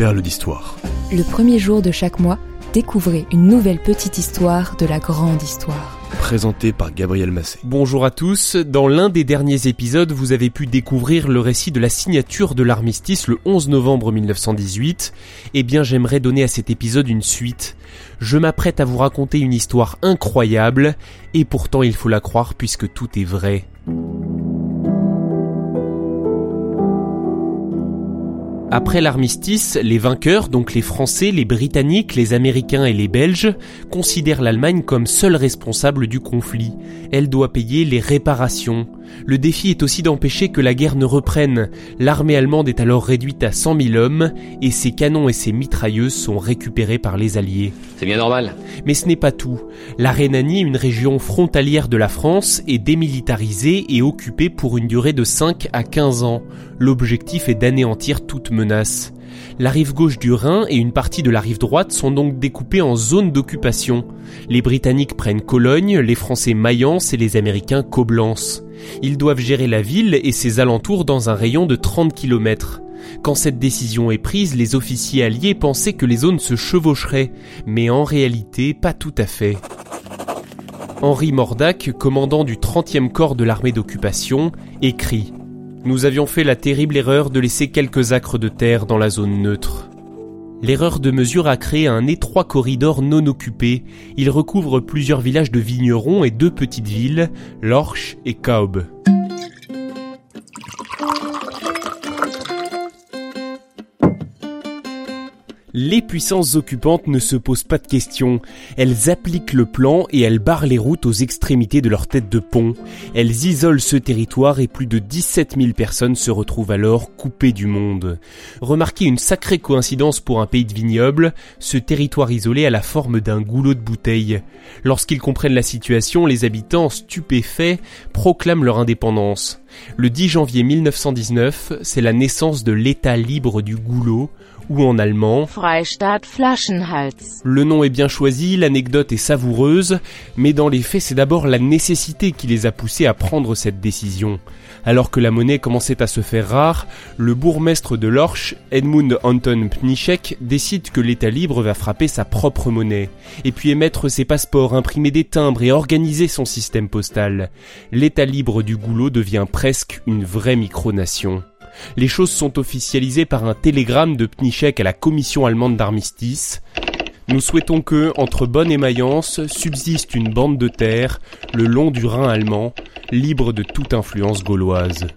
D'histoire. Le premier jour de chaque mois, découvrez une nouvelle petite histoire de la grande histoire. Présenté par Gabriel Massé. Bonjour à tous, dans l'un des derniers épisodes, vous avez pu découvrir le récit de la signature de l'armistice le 11 novembre 1918. Eh bien, j'aimerais donner à cet épisode une suite. Je m'apprête à vous raconter une histoire incroyable, et pourtant il faut la croire puisque tout est vrai. Après l'armistice, les vainqueurs, donc les Français, les Britanniques, les Américains et les Belges, considèrent l'Allemagne comme seule responsable du conflit. Elle doit payer les réparations. Le défi est aussi d'empêcher que la guerre ne reprenne. L'armée allemande est alors réduite à 100 000 hommes et ses canons et ses mitrailleuses sont récupérés par les Alliés. C'est bien normal. Mais ce n'est pas tout. La Rhénanie, une région frontalière de la France, est démilitarisée et occupée pour une durée de 5 à 15 ans. L'objectif est d'anéantir toute menace. La rive gauche du Rhin et une partie de la rive droite sont donc découpées en zones d'occupation. Les Britanniques prennent Cologne, les Français Mayence et les Américains Coblence. Ils doivent gérer la ville et ses alentours dans un rayon de 30 km. Quand cette décision est prise, les officiers alliés pensaient que les zones se chevaucheraient, mais en réalité pas tout à fait. Henri Mordac, commandant du 30e corps de l'armée d'occupation, écrit Nous avions fait la terrible erreur de laisser quelques acres de terre dans la zone neutre. L'erreur de mesure a créé un étroit corridor non occupé. Il recouvre plusieurs villages de vignerons et deux petites villes, Lorch et Kaub. Les puissances occupantes ne se posent pas de questions. Elles appliquent le plan et elles barrent les routes aux extrémités de leur tête de pont. Elles isolent ce territoire et plus de 17 000 personnes se retrouvent alors coupées du monde. Remarquez une sacrée coïncidence pour un pays de vignobles, ce territoire isolé a la forme d'un goulot de bouteille. Lorsqu'ils comprennent la situation, les habitants, stupéfaits, proclament leur indépendance. Le 10 janvier 1919, c'est la naissance de l'État libre du goulot, ou en allemand Freistaat Flaschenhals. Le nom est bien choisi, l'anecdote est savoureuse, mais dans les faits c'est d'abord la nécessité qui les a poussés à prendre cette décision. Alors que la monnaie commençait à se faire rare, le bourgmestre de Lorch, Edmund Anton Pnischek, décide que l'État libre va frapper sa propre monnaie, et puis émettre ses passeports, imprimer des timbres et organiser son système postal. L'État libre du goulot devient presque une vraie micronation. Les choses sont officialisées par un télégramme de Pnischek à la commission allemande d'armistice. Nous souhaitons que, entre Bonn et Mayence, subsiste une bande de terre, le long du Rhin allemand, libre de toute influence gauloise.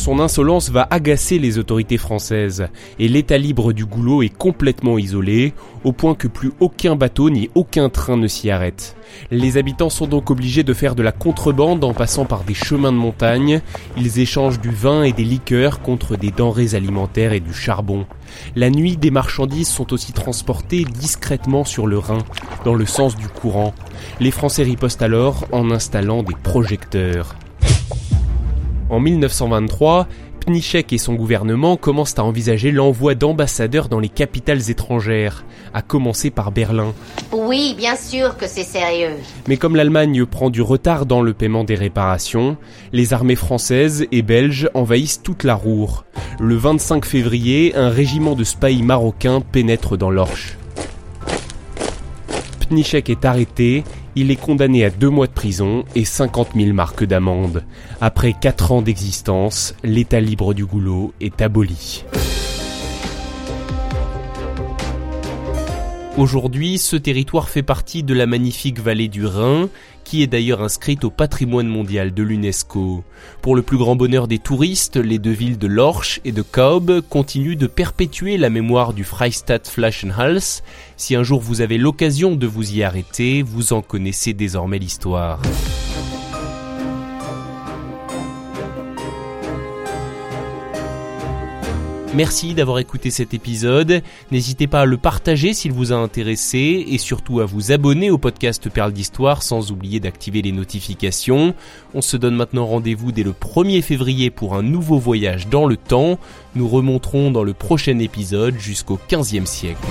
Son insolence va agacer les autorités françaises, et l'état libre du goulot est complètement isolé, au point que plus aucun bateau ni aucun train ne s'y arrête. Les habitants sont donc obligés de faire de la contrebande en passant par des chemins de montagne, ils échangent du vin et des liqueurs contre des denrées alimentaires et du charbon. La nuit, des marchandises sont aussi transportées discrètement sur le Rhin, dans le sens du courant. Les Français ripostent alors en installant des projecteurs. En 1923, Pnischek et son gouvernement commencent à envisager l'envoi d'ambassadeurs dans les capitales étrangères, à commencer par Berlin. Oui, bien sûr que c'est sérieux. Mais comme l'Allemagne prend du retard dans le paiement des réparations, les armées françaises et belges envahissent toute la Roure. Le 25 février, un régiment de spahis marocains pénètre dans l'Orche. Pnischek est arrêté il est condamné à deux mois de prison et 50 000 marques d'amende. Après quatre ans d'existence, l'état libre du goulot est aboli. Aujourd'hui, ce territoire fait partie de la magnifique vallée du Rhin, qui est d'ailleurs inscrite au patrimoine mondial de l'UNESCO. Pour le plus grand bonheur des touristes, les deux villes de Lorch et de Kaub continuent de perpétuer la mémoire du Freistaat Flaschenhals. Si un jour vous avez l'occasion de vous y arrêter, vous en connaissez désormais l'histoire. Merci d'avoir écouté cet épisode. N'hésitez pas à le partager s'il vous a intéressé et surtout à vous abonner au podcast Perle d'Histoire sans oublier d'activer les notifications. On se donne maintenant rendez-vous dès le 1er février pour un nouveau voyage dans le temps. Nous remonterons dans le prochain épisode jusqu'au 15e siècle.